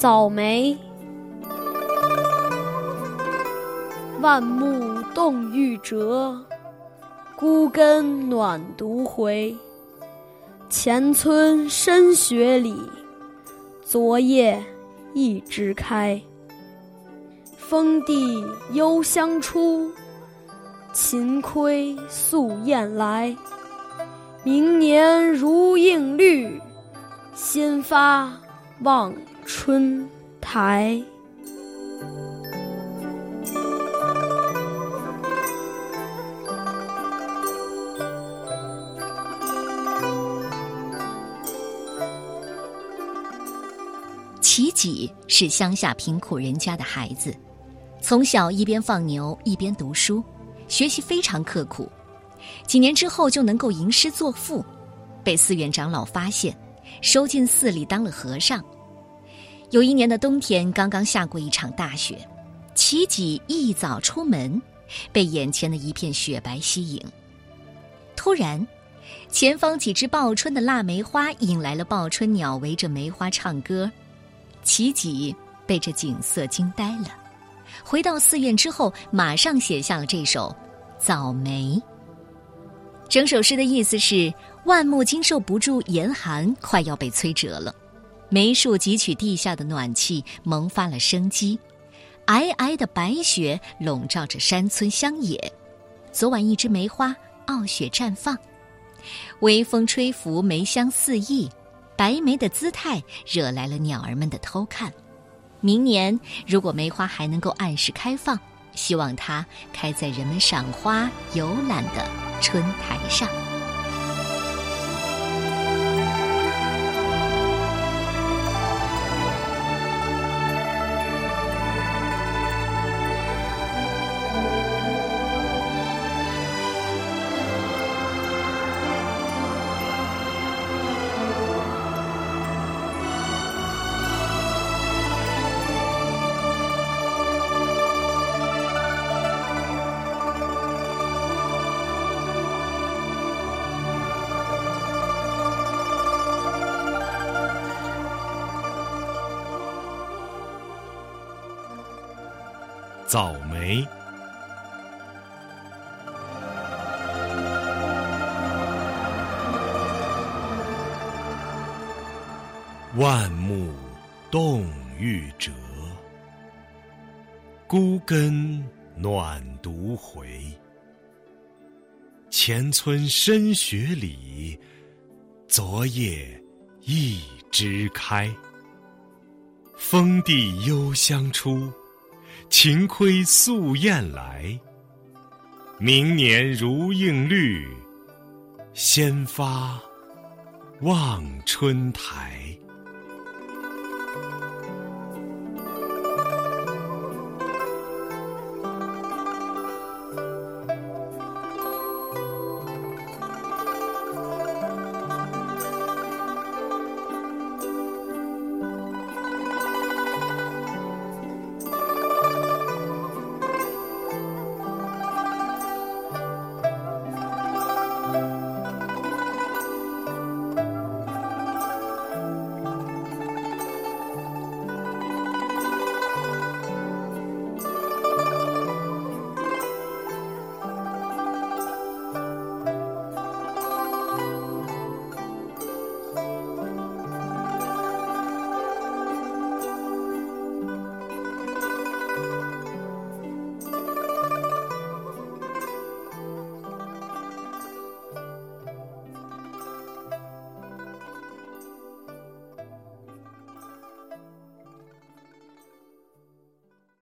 早梅，万木冻欲折，孤根暖独回。前村深雪里，昨夜一枝开。风地幽香出，秦窥素燕来。明年如映绿，先发望春台。齐己是乡下贫苦人家的孩子，从小一边放牛一边读书，学习非常刻苦。几年之后就能够吟诗作赋，被寺院长老发现，收进寺里当了和尚。有一年的冬天，刚刚下过一场大雪，齐己一早出门，被眼前的一片雪白吸引。突然，前方几只报春的腊梅花引来了报春鸟，围着梅花唱歌。齐己被这景色惊呆了。回到寺院之后，马上写下了这首《早梅》。整首诗的意思是：万木经受不住严寒，快要被摧折了。梅树汲取地下的暖气，萌发了生机。皑皑的白雪笼罩着山村乡野。昨晚一枝梅花傲雪绽放，微风吹拂，梅香四溢。白梅的姿态惹来了鸟儿们的偷看。明年如果梅花还能够按时开放，希望它开在人们赏花游览的春台上。早梅，万木冻欲折，孤根暖独回。前村深雪里，昨夜一枝开。风地幽香出。晴窥素燕来，明年如映绿，先发望春台。